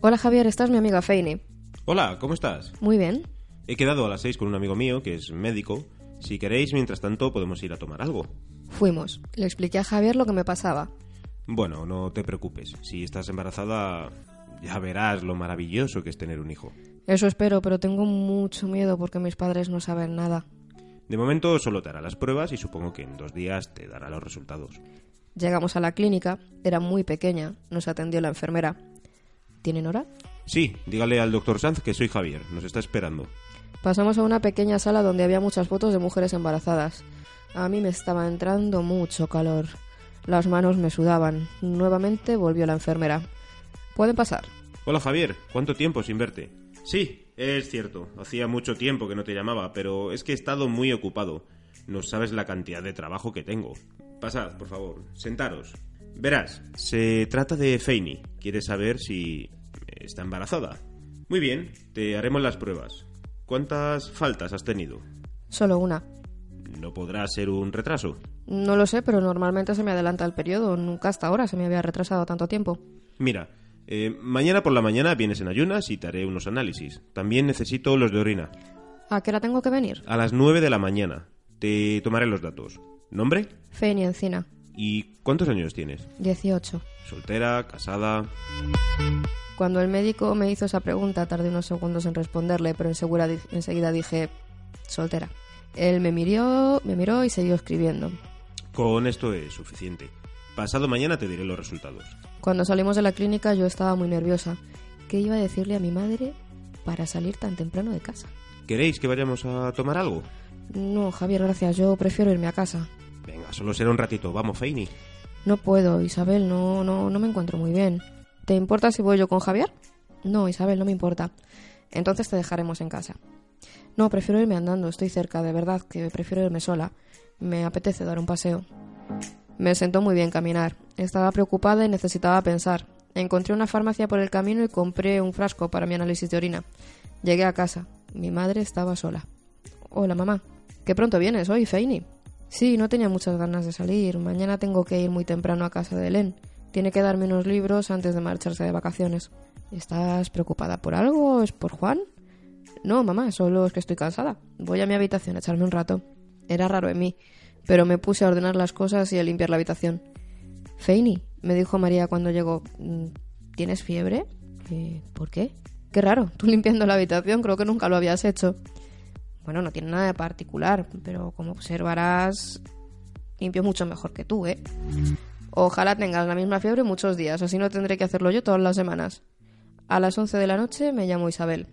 Hola Javier, esta es mi amiga Feini. Hola, ¿cómo estás? Muy bien. He quedado a las seis con un amigo mío que es médico. Si queréis, mientras tanto, podemos ir a tomar algo. Fuimos. Le expliqué a Javier lo que me pasaba. Bueno, no te preocupes. Si estás embarazada, ya verás lo maravilloso que es tener un hijo. Eso espero, pero tengo mucho miedo porque mis padres no saben nada. De momento solo te hará las pruebas y supongo que en dos días te dará los resultados. Llegamos a la clínica, era muy pequeña, nos atendió la enfermera. ¿Tienen hora? Sí, dígale al doctor Sanz que soy Javier, nos está esperando. Pasamos a una pequeña sala donde había muchas fotos de mujeres embarazadas. A mí me estaba entrando mucho calor. Las manos me sudaban. Nuevamente volvió la enfermera. ¿Pueden pasar? Hola Javier, ¿cuánto tiempo sin verte? Sí, es cierto. Hacía mucho tiempo que no te llamaba, pero es que he estado muy ocupado. No sabes la cantidad de trabajo que tengo. Pasad, por favor. Sentaros. Verás, se trata de Feini. Quiere saber si está embarazada. Muy bien, te haremos las pruebas. ¿Cuántas faltas has tenido? Solo una. ¿No podrá ser un retraso? No lo sé, pero normalmente se me adelanta el periodo. Nunca hasta ahora se me había retrasado tanto tiempo. Mira, eh, mañana por la mañana vienes en ayunas y te haré unos análisis. También necesito los de orina. ¿A qué hora tengo que venir? A las nueve de la mañana. Te tomaré los datos. ¿Nombre? Feini Encina. ¿Y cuántos años tienes? 18. ¿Soltera? ¿Casada? Cuando el médico me hizo esa pregunta, tardé unos segundos en responderle, pero enseguida dije, soltera. Él me miró, me miró y siguió escribiendo. Con esto es suficiente. Pasado mañana te diré los resultados. Cuando salimos de la clínica yo estaba muy nerviosa. ¿Qué iba a decirle a mi madre para salir tan temprano de casa? ¿Queréis que vayamos a tomar algo? No, Javier, gracias. Yo prefiero irme a casa. Venga, solo será un ratito. Vamos, Feini. No puedo, Isabel, no, no, no me encuentro muy bien. ¿Te importa si voy yo con Javier? No, Isabel, no me importa. Entonces te dejaremos en casa. No, prefiero irme andando, estoy cerca, de verdad, que prefiero irme sola. Me apetece dar un paseo. Me sentó muy bien caminar. Estaba preocupada y necesitaba pensar. Encontré una farmacia por el camino y compré un frasco para mi análisis de orina. Llegué a casa. Mi madre estaba sola. Hola, mamá. ¿Qué pronto vienes hoy, Feini? Sí, no tenía muchas ganas de salir. Mañana tengo que ir muy temprano a casa de Helen. Tiene que darme unos libros antes de marcharse de vacaciones. ¿Estás preocupada por algo? ¿Es por Juan? No, mamá, solo es que estoy cansada. Voy a mi habitación a echarme un rato. Era raro en mí, pero me puse a ordenar las cosas y a limpiar la habitación. Feini, me dijo María cuando llegó, "Mm, ¿tienes fiebre? "Eh, ¿Por qué? Qué raro, tú limpiando la habitación, creo que nunca lo habías hecho. Bueno, no tiene nada de particular, pero como observarás, limpio mucho mejor que tú, ¿eh? Ojalá tengas la misma fiebre muchos días, así no tendré que hacerlo yo todas las semanas. A las 11 de la noche me llamo Isabel.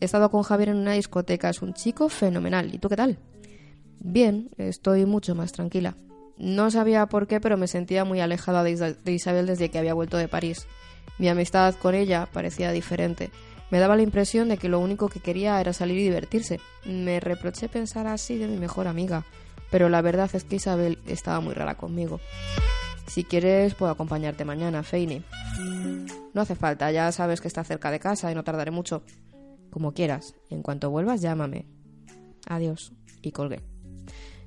He estado con Javier en una discoteca, es un chico fenomenal. ¿Y tú qué tal? Bien, estoy mucho más tranquila. No sabía por qué, pero me sentía muy alejada de, Isa- de Isabel desde que había vuelto de París. Mi amistad con ella parecía diferente. Me daba la impresión de que lo único que quería era salir y divertirse. Me reproché pensar así de mi mejor amiga, pero la verdad es que Isabel estaba muy rara conmigo. Si quieres, puedo acompañarte mañana, Feini. No hace falta, ya sabes que está cerca de casa y no tardaré mucho. Como quieras, en cuanto vuelvas, llámame. Adiós. Y colgué.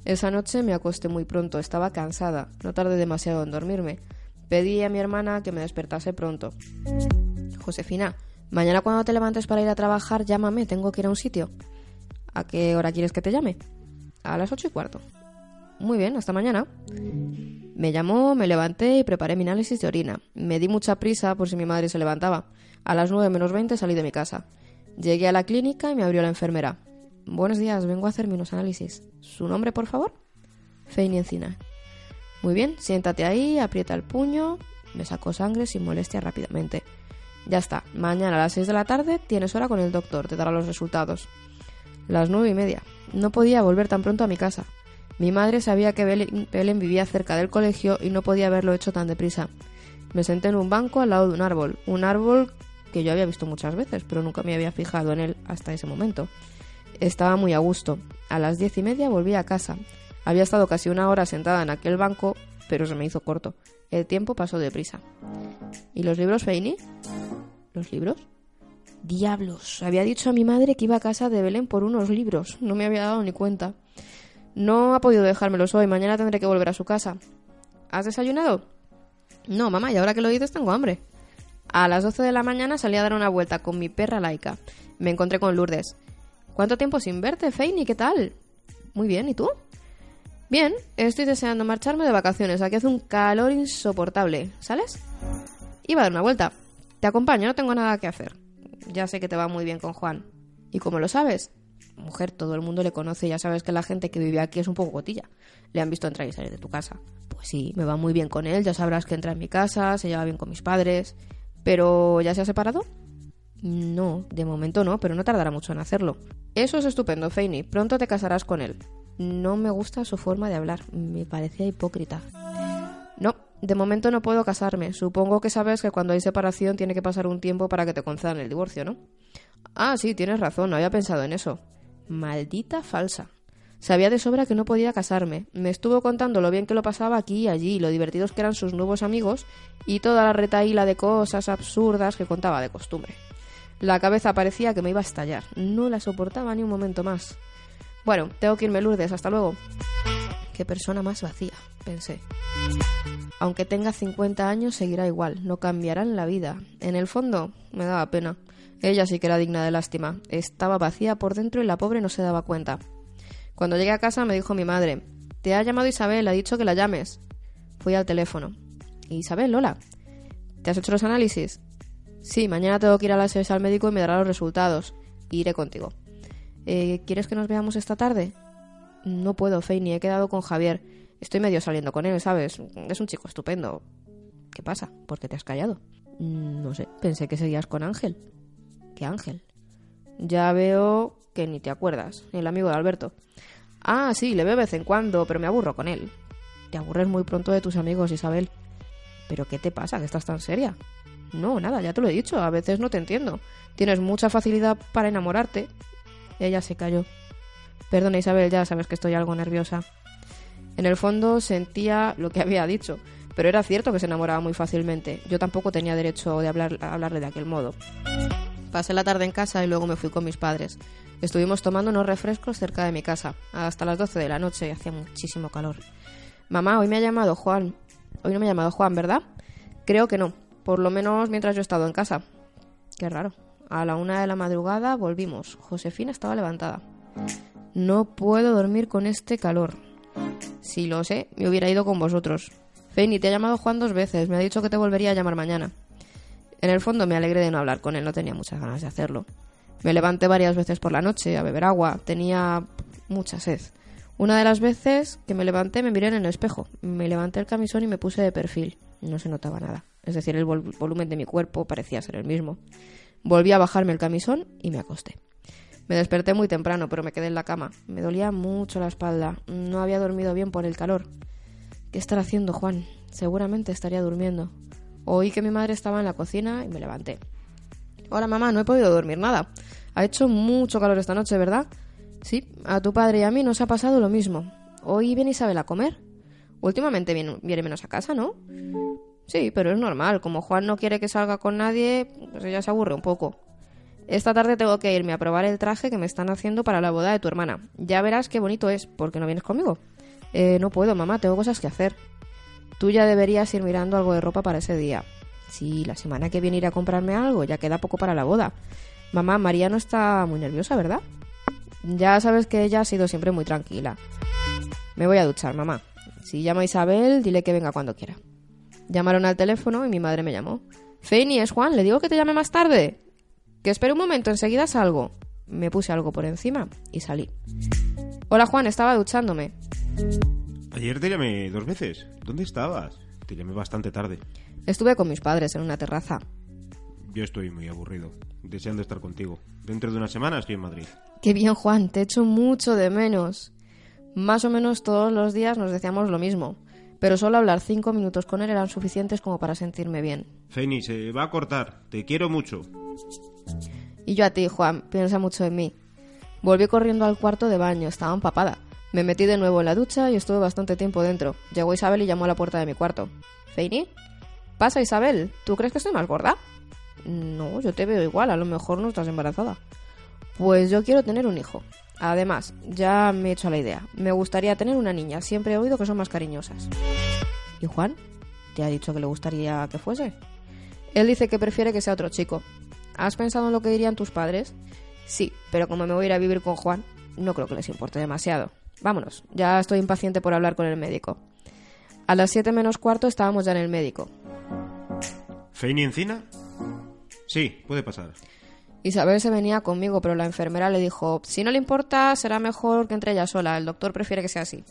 Esa noche me acosté muy pronto, estaba cansada, no tardé demasiado en dormirme. Pedí a mi hermana que me despertase pronto. Josefina, mañana cuando te levantes para ir a trabajar, llámame, tengo que ir a un sitio. ¿A qué hora quieres que te llame? A las ocho y cuarto. Muy bien, hasta mañana. Me llamó, me levanté y preparé mi análisis de orina. Me di mucha prisa por si mi madre se levantaba. A las nueve menos veinte salí de mi casa. Llegué a la clínica y me abrió la enfermera. Buenos días, vengo a hacerme unos análisis. ¿Su nombre, por favor? Feini Encina. Muy bien, siéntate ahí, aprieta el puño. Me sacó sangre sin molestia rápidamente. Ya está, mañana a las seis de la tarde tienes hora con el doctor, te dará los resultados. Las nueve y media. No podía volver tan pronto a mi casa. Mi madre sabía que Belen Belén vivía cerca del colegio y no podía haberlo hecho tan deprisa. Me senté en un banco al lado de un árbol, un árbol que yo había visto muchas veces, pero nunca me había fijado en él hasta ese momento. Estaba muy a gusto. A las diez y media volví a casa. Había estado casi una hora sentada en aquel banco, pero se me hizo corto. El tiempo pasó deprisa. ¿Y los libros, Feini? ¿Los libros? Diablos, había dicho a mi madre que iba a casa de Belén por unos libros. No me había dado ni cuenta. No ha podido dejármelos hoy. Mañana tendré que volver a su casa. ¿Has desayunado? No, mamá, y ahora que lo dices tengo hambre. A las 12 de la mañana salí a dar una vuelta con mi perra laica. Me encontré con Lourdes. ¿Cuánto tiempo sin verte, Feini? ¿Qué tal? Muy bien, ¿y tú? Bien, estoy deseando marcharme de vacaciones. Aquí hace un calor insoportable. ¿Sales? Iba a dar una vuelta. Te acompaño, no tengo nada que hacer. Ya sé que te va muy bien con Juan. ¿Y cómo lo sabes? Mujer, todo el mundo le conoce, ya sabes que la gente que vive aquí es un poco gotilla. Le han visto entrar y salir de tu casa. Pues sí, me va muy bien con él, ya sabrás que entra en mi casa, se lleva bien con mis padres. ¿Pero ya se ha separado? No, de momento no, pero no tardará mucho en hacerlo. Eso es estupendo, Feini. Pronto te casarás con él. No me gusta su forma de hablar. Me parecía hipócrita. No, de momento no puedo casarme. Supongo que sabes que cuando hay separación tiene que pasar un tiempo para que te concedan el divorcio, ¿no? Ah, sí, tienes razón, no había pensado en eso. Maldita falsa. Sabía de sobra que no podía casarme. Me estuvo contando lo bien que lo pasaba aquí y allí, lo divertidos que eran sus nuevos amigos y toda la retaíla de cosas absurdas que contaba de costumbre. La cabeza parecía que me iba a estallar. No la soportaba ni un momento más. Bueno, tengo que irme, Lourdes. Hasta luego. Qué persona más vacía, pensé. Aunque tenga 50 años, seguirá igual. No cambiará en la vida. En el fondo, me daba pena. Ella sí que era digna de lástima. Estaba vacía por dentro y la pobre no se daba cuenta. Cuando llegué a casa me dijo mi madre, te ha llamado Isabel, ha dicho que la llames. Fui al teléfono. Isabel, hola. ¿Te has hecho los análisis? Sí, mañana tengo que ir a las 6 al médico y me dará los resultados. Iré contigo. Eh, ¿Quieres que nos veamos esta tarde? No puedo, Feini, he quedado con Javier. Estoy medio saliendo con él, ¿sabes? Es un chico estupendo. ¿Qué pasa? ¿Por qué te has callado? No sé, pensé que seguías con Ángel. ¿Qué Ángel? Ya veo que ni te acuerdas, el amigo de Alberto. Ah, sí, le veo de vez en cuando, pero me aburro con él. Te aburres muy pronto de tus amigos, Isabel. ¿Pero qué te pasa? ¿Que estás tan seria? No, nada, ya te lo he dicho, a veces no te entiendo. Tienes mucha facilidad para enamorarte. Ella se calló. Perdona Isabel, ya sabes que estoy algo nerviosa. En el fondo sentía lo que había dicho, pero era cierto que se enamoraba muy fácilmente. Yo tampoco tenía derecho de hablar, hablarle de aquel modo. Pasé la tarde en casa y luego me fui con mis padres. Estuvimos tomando unos refrescos cerca de mi casa, hasta las 12 de la noche y hacía muchísimo calor. Mamá, hoy me ha llamado Juan. Hoy no me ha llamado Juan, ¿verdad? Creo que no. Por lo menos mientras yo he estado en casa. Qué raro. A la una de la madrugada volvimos. Josefina estaba levantada. No puedo dormir con este calor. Si lo sé, me hubiera ido con vosotros. Feini, te ha llamado Juan dos veces. Me ha dicho que te volvería a llamar mañana. En el fondo me alegré de no hablar con él. No tenía muchas ganas de hacerlo. Me levanté varias veces por la noche a beber agua. Tenía mucha sed. Una de las veces que me levanté me miré en el espejo. Me levanté el camisón y me puse de perfil. No se notaba nada. Es decir, el volumen de mi cuerpo parecía ser el mismo. Volví a bajarme el camisón y me acosté. Me desperté muy temprano, pero me quedé en la cama. Me dolía mucho la espalda. No había dormido bien por el calor. ¿Qué estará haciendo Juan? Seguramente estaría durmiendo. Oí que mi madre estaba en la cocina y me levanté. Hola mamá, no he podido dormir nada. Ha hecho mucho calor esta noche, ¿verdad? Sí, a tu padre y a mí nos ha pasado lo mismo. Hoy viene Isabel a comer. Últimamente viene, viene menos a casa, ¿no? Sí, pero es normal. Como Juan no quiere que salga con nadie, pues ella se aburre un poco. Esta tarde tengo que irme a probar el traje que me están haciendo para la boda de tu hermana. Ya verás qué bonito es, porque no vienes conmigo. Eh, no puedo, mamá, tengo cosas que hacer. Tú ya deberías ir mirando algo de ropa para ese día. Sí, la semana que viene iré a comprarme algo, ya queda poco para la boda. Mamá, María no está muy nerviosa, ¿verdad? Ya sabes que ella ha sido siempre muy tranquila. Me voy a duchar, mamá. Si llama a Isabel, dile que venga cuando quiera. Llamaron al teléfono y mi madre me llamó. Feini, es Juan, le digo que te llame más tarde. Que espere un momento, enseguida salgo. Me puse algo por encima y salí. Hola Juan, estaba duchándome. Ayer te llamé dos veces. ¿Dónde estabas? Te llamé bastante tarde. Estuve con mis padres en una terraza. Yo estoy muy aburrido, deseando estar contigo. Dentro de una semana estoy en Madrid. Qué bien, Juan, te echo mucho de menos. Más o menos todos los días nos decíamos lo mismo pero solo hablar cinco minutos con él eran suficientes como para sentirme bien. Feni, se va a cortar. Te quiero mucho. Y yo a ti, Juan, piensa mucho en mí. Volví corriendo al cuarto de baño, estaba empapada. Me metí de nuevo en la ducha y estuve bastante tiempo dentro. Llegó Isabel y llamó a la puerta de mi cuarto. ¿Feini? ¿Pasa, Isabel? ¿Tú crees que estoy más gorda? No, yo te veo igual, a lo mejor no estás embarazada. Pues yo quiero tener un hijo. Además, ya me he hecho la idea. Me gustaría tener una niña. Siempre he oído que son más cariñosas. ¿Y Juan? ¿Te ha dicho que le gustaría que fuese? Él dice que prefiere que sea otro chico. ¿Has pensado en lo que dirían tus padres? Sí, pero como me voy a ir a vivir con Juan, no creo que les importe demasiado. Vámonos, ya estoy impaciente por hablar con el médico. A las 7 menos cuarto estábamos ya en el médico. ¿Feini Encina? Sí, puede pasar. Isabel se venía conmigo, pero la enfermera le dijo, si no le importa, será mejor que entre ella sola, el doctor prefiere que sea así.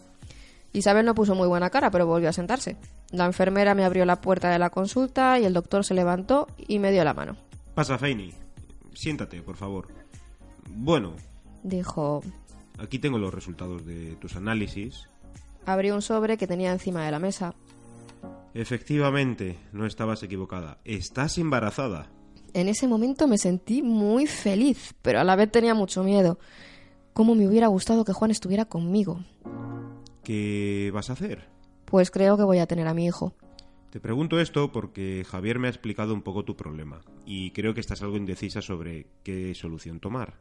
Isabel no puso muy buena cara, pero volvió a sentarse. La enfermera me abrió la puerta de la consulta y el doctor se levantó y me dio la mano. Pasa, Feini. Siéntate, por favor. Bueno, Dijo, aquí tengo los resultados de tus análisis. abrió un sobre que tenía encima de la mesa. Efectivamente, no estabas equivocada. Estás embarazada. En ese momento me sentí muy feliz, pero a la vez tenía mucho miedo. ¿Cómo me hubiera gustado que Juan estuviera conmigo? ¿Qué vas a hacer? Pues creo que voy a tener a mi hijo. Te pregunto esto porque Javier me ha explicado un poco tu problema y creo que estás algo indecisa sobre qué solución tomar.